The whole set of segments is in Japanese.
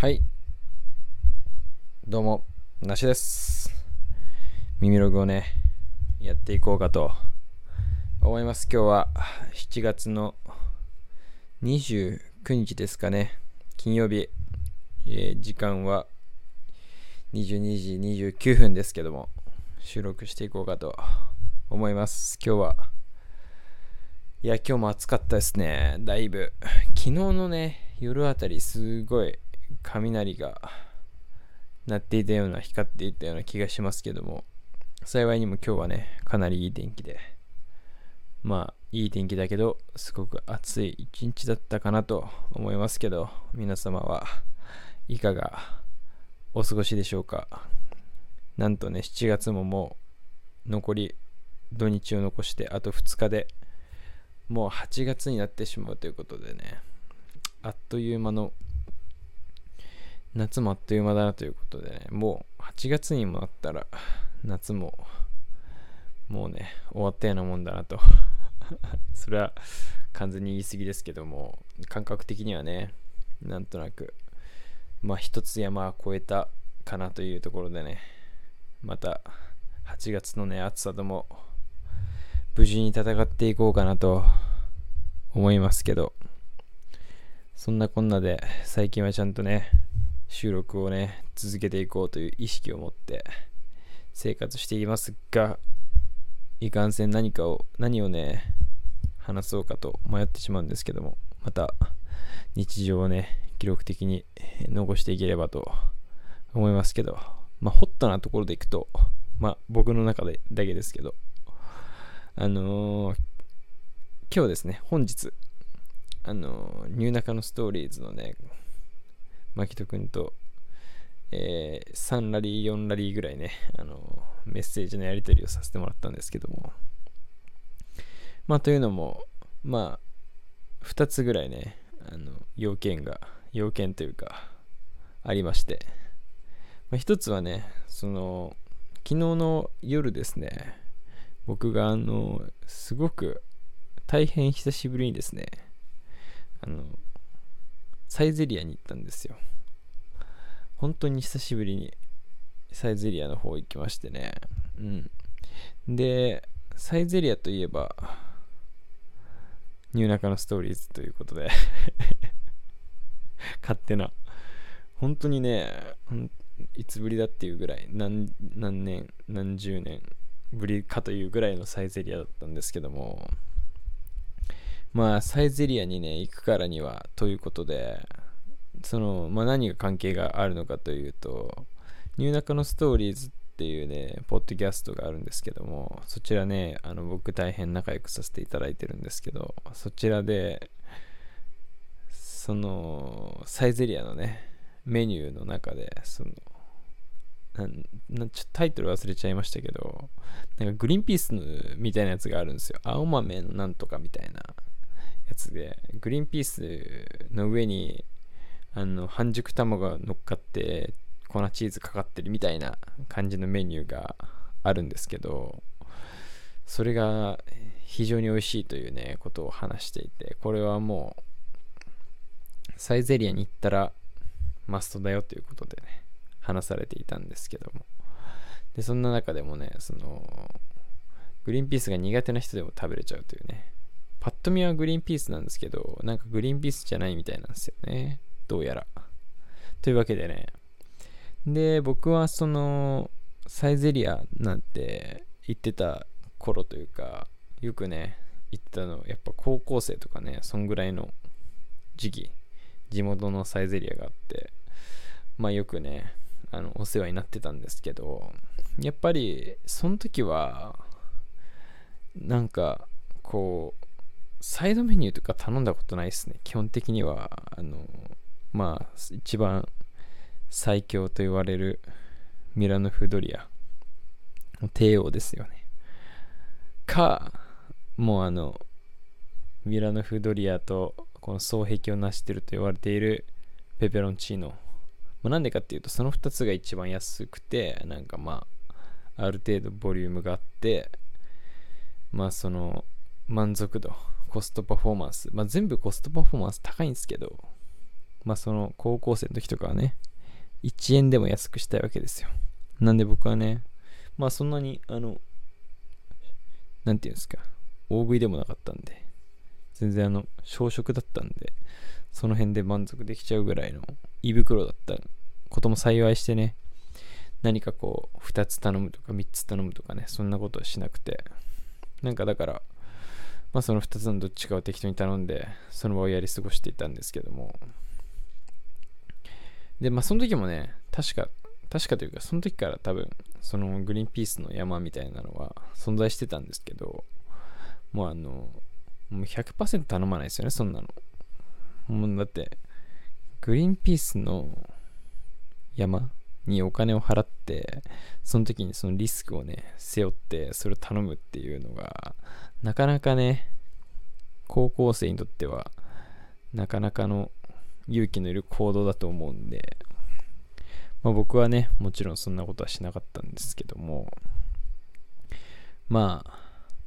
はい。どうも、なしです。耳ログをね、やっていこうかと思います。今日は7月の29日ですかね。金曜日。えー時間は22時29分ですけども、収録していこうかと思います。今日は、いや、今日も暑かったですね。だいぶ。昨日のね、夜あたりすごい雷が鳴っていたような、光っていたような気がしますけども、幸いにも今日はね、かなりいい天気で、まあ、いい天気だけど、すごく暑い一日だったかなと思いますけど、皆様はいかがお過ごしでしょうか？なんとね、7月ももう残り土日を残してあと2日でもう8月になってしまうということでね、あっという間の夏もあっという間だなということでね、もう8月にもなったら夏ももうね、終わったようなもんだなと。それは完全に言い過ぎですけども、感覚的にはね、なんとなく、まあ一つ山は越えたかなというところでね、また8月のね、暑さとも無事に戦っていこうかなと思いますけど、そんなこんなで最近はちゃんとね、収録をね、続けていこうという意識を持って生活していますが、いかんせん何かを、何をね、話そうかと迷ってしまうんですけども、また日常をね、記録的に残していければと思いますけど、まあ、ホットなところでいくと、まあ、僕の中でだけですけど、あのー今日ですね、本日、あのーニューナカのストーリーズのね、マキト君と、えー3ラリー、4ラリーぐらいね、あのメッセージのやり取りをさせてもらったんですけども、まあ、というのも、まあ、2つぐらいね、あの、要件が、要件というか、ありまして、まあ、一つはね、その、昨日の夜ですね、僕があの、すごく大変久しぶりにですね、サイゼリアに行ったんですよ。本当に久しぶりにサイゼリアの方行きましてね。うん。で、サイゼリアといえば、ニューナカのストーリーズということで 勝手な。本当にね、いつぶりだっていうぐらい、何何年、何十年ぶりかというぐらいのサイゼリアだったんですけども、まあ、サイゼリアにね、行くからにはということで、その、まあ、何が関係があるのかというと、ニューナカのストーリーズっていうね、ポッドキャストがあるんですけども、そちらね、あの僕大変仲良くさせていただいてるんですけど、そちらで、その、サイゼリアのね、メニューの中で、その、なんなんちょタイトル忘れちゃいましたけど、なんかグリーンピースみたいなやつがあるんですよ。青豆のなんとかみたいなやつで、グリーンピースの上に、あの、半熟卵が乗っかって、粉チーズかかってるみたいな感じのメニューがあるんですけど、それが非常に美味しいというね、ことを話していて、これはもう、サイゼリアに行ったらマストだよということでね、話されていたんですけども。で、そんな中でもね、その、グリーンピースが苦手な人でも食べれちゃうというね、パッと見はグリーンピースなんですけど、なんかグリーンピースじゃないみたいなんですよね。どうやら。というわけでね、で、僕はその、サイゼリアなんて行ってた頃というか、よくね、行ってたの、やっぱ高校生とかね、そんぐらいの時期、地元のサイゼリアがあって、まあよくね、あの、お世話になってたんですけど、やっぱり、その時は、なんか、こう、サイドメニューとか頼んだことないですね。基本的には、あの、まあ、一番最強と言われるミラノフドリア。帝王ですよね。か、もうあの、ミラノフドリアとこの双璧を成してると言われているペペロンチーノ。ま、なんでかっていうと、その2つが一番安くて、なんかまあ、ある程度ボリュームがあって、まあその、満足度、コストパフォーマンス、まあ全部コストパフォーマンス高いんですけど、まあその高校生の時とかはね、1円でも安くしたいわけですよ。なんで僕はね、まあそんなに、あの、なんていうんですか、大食いでもなかったんで、全然あの、小食だったんで、その辺で満足できちゃうぐらいの胃袋だったことも幸いしてね、何かこう、2つ頼むとか3つ頼むとかね、そんなことはしなくて、なんかだから、まあその2つのどっちかを適当に頼んで、その場をやり過ごしていたんですけども、で、まあその時もね、確か、確かというか、その時から多分、そのグリーンピースの山みたいなのは存在してたんですけど、もうあの、もう100%頼まないですよね、そんなの。もうだって、グリーンピースの山にお金を払って、その時にそのリスクをね、背負って、それを頼むっていうのが、なかなかね、高校生にとっては、なかなかの勇気のいる行動だと思うんで、まあ、僕はね、もちろんそんなことはしなかったんですけども、まあ、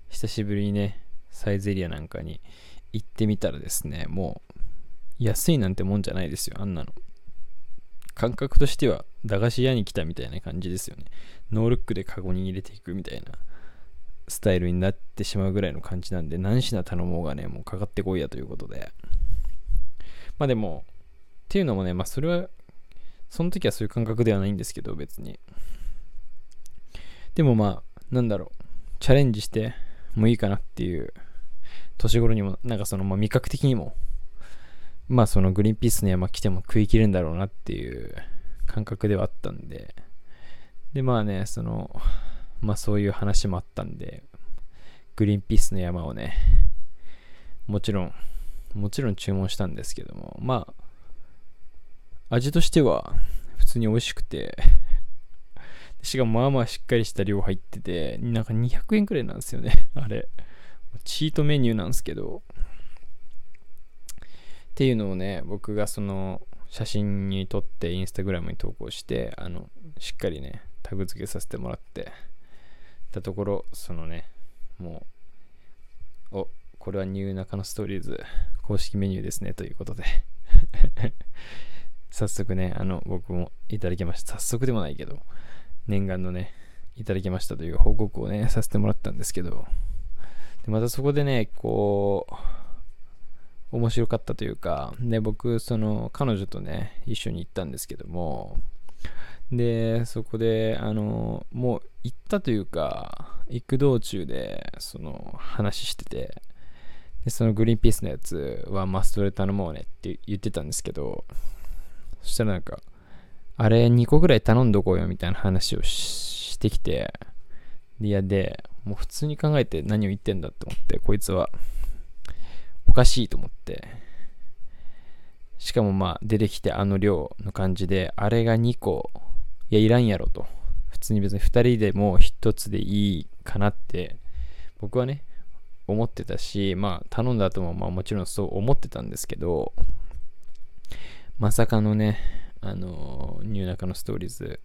久しぶりにね、サイゼリアなんかに行ってみたらですね、もう、安いなんてもんじゃないですよ、あんなの。感覚としては、駄菓子屋に来たみたいな感じですよね。ノールックでカゴに入れていくみたいなスタイルになってしまうぐらいの感じなんで、何品頼もうがね、もうかかってこいやということで。まあでも、ていうのもね、まあそれは、その時はそういう感覚ではないんですけど、別に。でもまあ、なんだろう、チャレンジしてもいいかなっていう、年頃にも、なんかその、まあ味覚的にも、まあそのグリーンピースの山来ても食い切るんだろうなっていう感覚ではあったんで、でまあね、その、まあそういう話もあったんで、グリーンピースの山をね、もちろん、もちろん注文したんですけども、まあ、味としては普通に美味しくて、しかもまあまあしっかりした量入ってて、なんか200円くらいなんですよね、あれ。チートメニューなんですけど、っていうのをね、僕がその写真に撮ってインスタグラムに投稿して、あの、しっかりね、タグ付けさせてもらってたところ、そのね、もう、お、これはニューナカのストーリーズ公式メニューですね、ということで。早速ね、あの、僕もいただきました。早速でもないけど、念願のね、いただきましたという報告をね、させてもらったんですけど、でまたそこでね、こう、面白かったというか、で、僕、その、彼女とね、一緒に行ったんですけども、で、そこで、あの、もう行ったというか、行く道中で、その、話してて、で、そのグリーンピースのやつはマストで頼もうねって言ってたんですけど、そしたらなんか、あれ2個ぐらい頼んどこうよみたいな話をしてきて、いやで、もう普通に考えて何を言ってんだって思って、こいつはおかしいと思って、しかもまあ出てきてあの量の感じで、あれが2個、いやいらんやろと。普通に別に2人でも1つでいいかなって僕はね、思ってたし、まあ頼んだ後もまあもちろんそう思ってたんですけど、まさかのね、あの、ニューナカのストーリーズ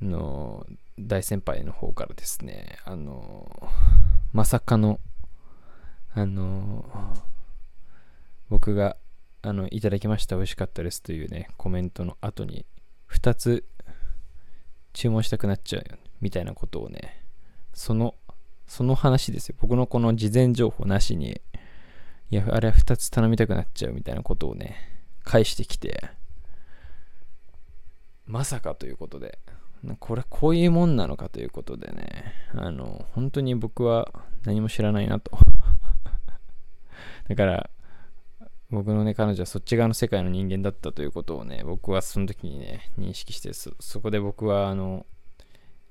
の大先輩の方からですね、あの、まさかの、あの、僕が、あの、いただきました、美味しかったですというね、コメントの後に、2つ注文したくなっちゃうみたいなことをね、その、その話ですよ。僕のこの事前情報なしに、いや、あれは2つ頼みたくなっちゃうみたいなことをね、返してきて、まさかということで、これこういうもんなのかということでね、あの、本当に僕は何も知らないなと。だから、僕のね、彼女はそっち側の世界の人間だったということをね、僕はその時にね、認識して、そ、こで僕は、あの、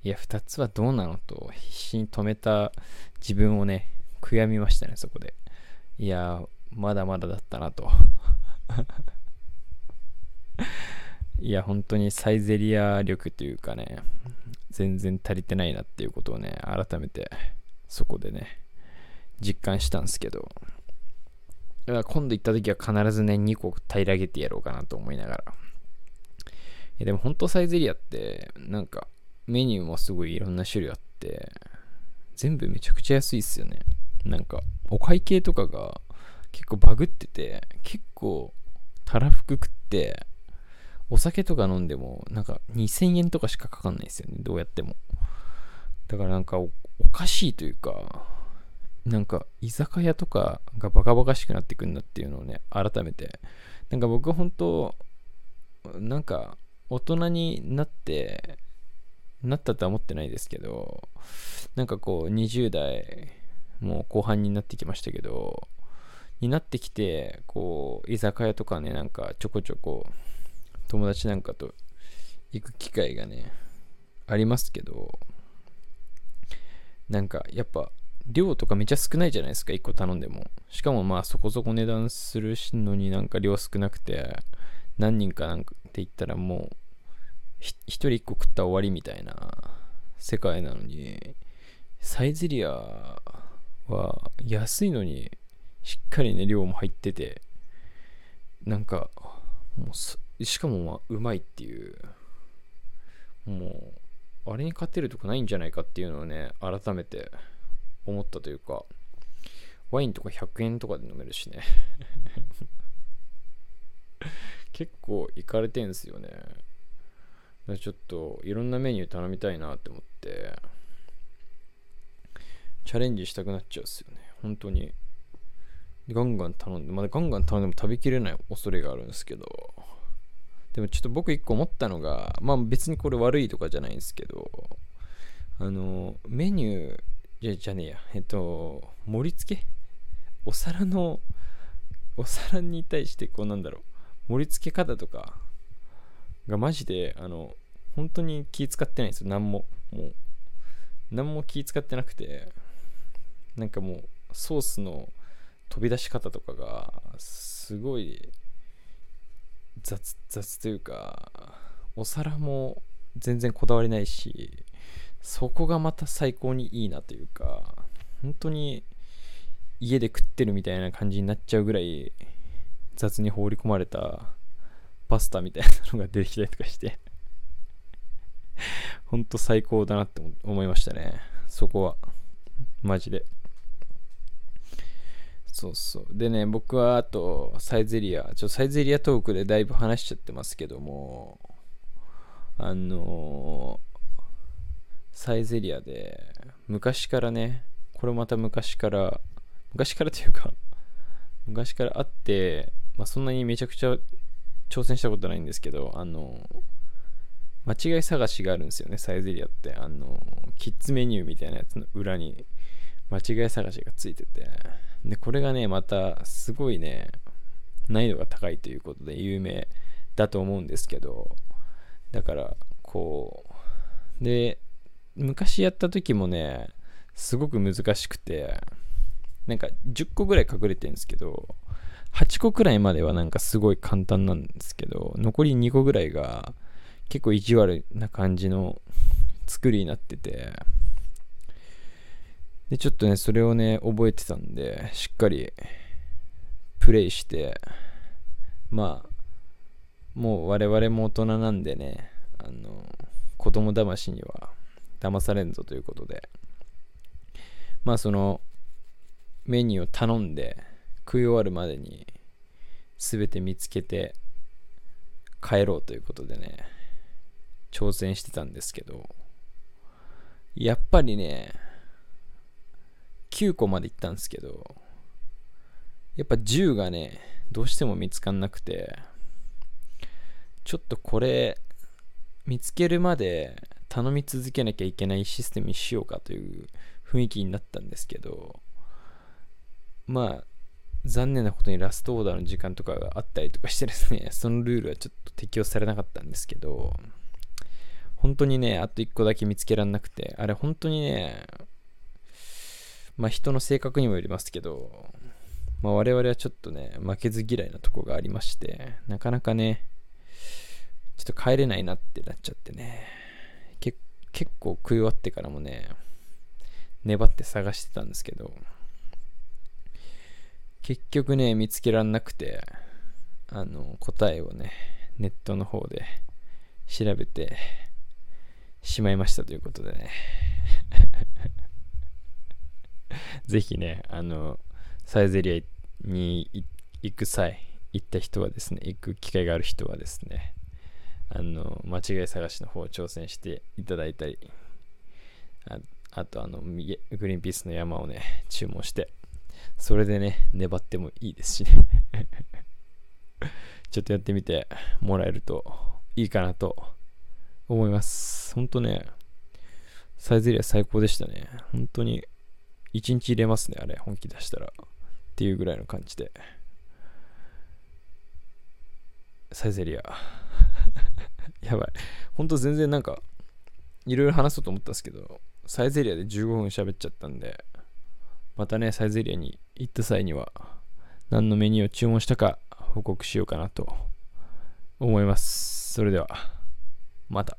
いや、二つはどうなのと必死に止めた自分をね、悔やみましたね、そこで。いや、まだまだだったなと。いや、本当にサイゼリア力というかね、全然足りてないなっていうことをね、改めてそこでね、実感したんですけど、今度行った時は必ずね、2個平らげてやろうかなと思いながら。いやでも本当サイゼリアって、なんかメニューもすごいいろんな種類あって、全部めちゃくちゃ安いっすよね。なんか、お会計とかが結構バグってて、結構たらふく食って、お酒とか飲んでも、なんか2000円とかしかかかんないですよね。どうやっても。だからなんかおかしいというか、なんか居酒屋とかがバカバカしくなってくんだっていうのをね、改めて。なんか僕本当、なんか大人になって、なったとは思ってないですけど、なんかこう20代、もう後半になってきましたけど、になってきて、こう、居酒屋とかね、なんかちょこちょこ友達なんかと行く機会がね、ありますけど、なんかやっぱ量とかめっちゃ少ないじゃないですか、1個頼んでも。しかもまあそこそこ値段するのになんか量少なくて、何人かなんかって言ったらもう、1人1個食ったら終わりみたいな世界なのに、サイゼリアは安いのにしっかりね、量も入ってて、なんか、もうしかもまあうまいっていう、もう、あれに勝てるとこないんじゃないかっていうのをね、改めて思ったというか、ワインとか100円とかで飲めるしね。結構いかれてんすよね。ちょっといろんなメニュー頼みたいなって思って、チャレンジしたくなっちゃうっすよね。本当に。ガンガン頼んで、まだガンガン頼んでも食べきれない恐れがあるんですけど、でもちょっと僕一個思ったのが、まあ別にこれ悪いとかじゃないんですけど、あの、メニュー、じゃじゃねえや、えっと、盛り付け？お皿の、お皿に対してこうなんだろう、盛り付け方とかがマジで、あの、本当に気使ってないんですよ、何も。もう、何も気使ってなくて、なんかもう、ソースの、飛び出し方とかがすごい雑雑というかお皿も全然こだわりないしそこがまた最高にいいなというか本当に家で食ってるみたいな感じになっちゃうぐらい雑に放り込まれたパスタみたいなのが出てきたりとかして本当最高だなって思いましたね。そこは。マジで。そうそう。でね、僕はあと、サイゼリア、ちょサイゼリアトークでだいぶ話しちゃってますけども、あのー、サイゼリアで、昔からね、これまた昔から、昔からというか、昔からあって、まあ、そんなにめちゃくちゃ挑戦したことないんですけど、あのー、間違い探しがあるんですよね、サイゼリアって。あの、キッズメニューみたいなやつの裏に間違い探しがついてて、で、これがね、またすごいね、難易度が高いということで有名だと思うんですけど、だから、こう、で、昔やった時もね、すごく難しくて、なんか10個ぐらい隠れてるんですけど、8個くらいまではなんかすごい簡単なんですけど、残り2個ぐらいが結構意地悪な感じの作りになってて、で、ちょっとね、それをね、覚えてたんで、しっかりプレイして、まあ、もう我々も大人なんでね、あの、子供騙しには騙されんぞということで、まあそのメニューを頼んで食い終わるまでに全て見つけて帰ろうということでね、挑戦してたんですけど、やっぱりね、9個まで行ったんですけど、やっぱ10がね、どうしても見つかんなくて、ちょっとこれ、見つけるまで頼み続けなきゃいけないシステムにしようかという雰囲気になったんですけど、まあ、残念なことにラストオーダーの時間とかがあったりとかしてですね、そのルールはちょっと適用されなかったんですけど、本当にね、あと1個だけ見つけらんなくて、あれ本当にね、まあ人の性格にもよりますけど、まあ我々はちょっとね、負けず嫌いなとこがありまして、なかなかね、ちょっと帰れないなってなっちゃってね、結構食い終わってからもね、粘って探してたんですけど、結局ね、見つけらんなくて、あの、答えをね、ネットの方で調べてしまいましたということでね。ぜひね、あの、サイゼリアに行く際、行った人はですね、行く機会がある人はですね、あの、間違い探しの方を挑戦していただいたり、ああと、あの、グリーンピースの山をね、注文して、それでね、粘ってもいいですしね ちょっとやってみてもらえるといいかなと思います。ほんとね、サイゼリア最高でしたね。本当に1日入れますね、あれ、本気出したら。っていうぐらいの感じで。サイゼリア。やばい。ほんと全然なんか、いろいろ話そうと思ったんですけど、サイゼリアで15分喋っちゃったんで、またね、サイゼリアに行った際には、何のメニューを注文したか報告しようかなと思います。それでは、また。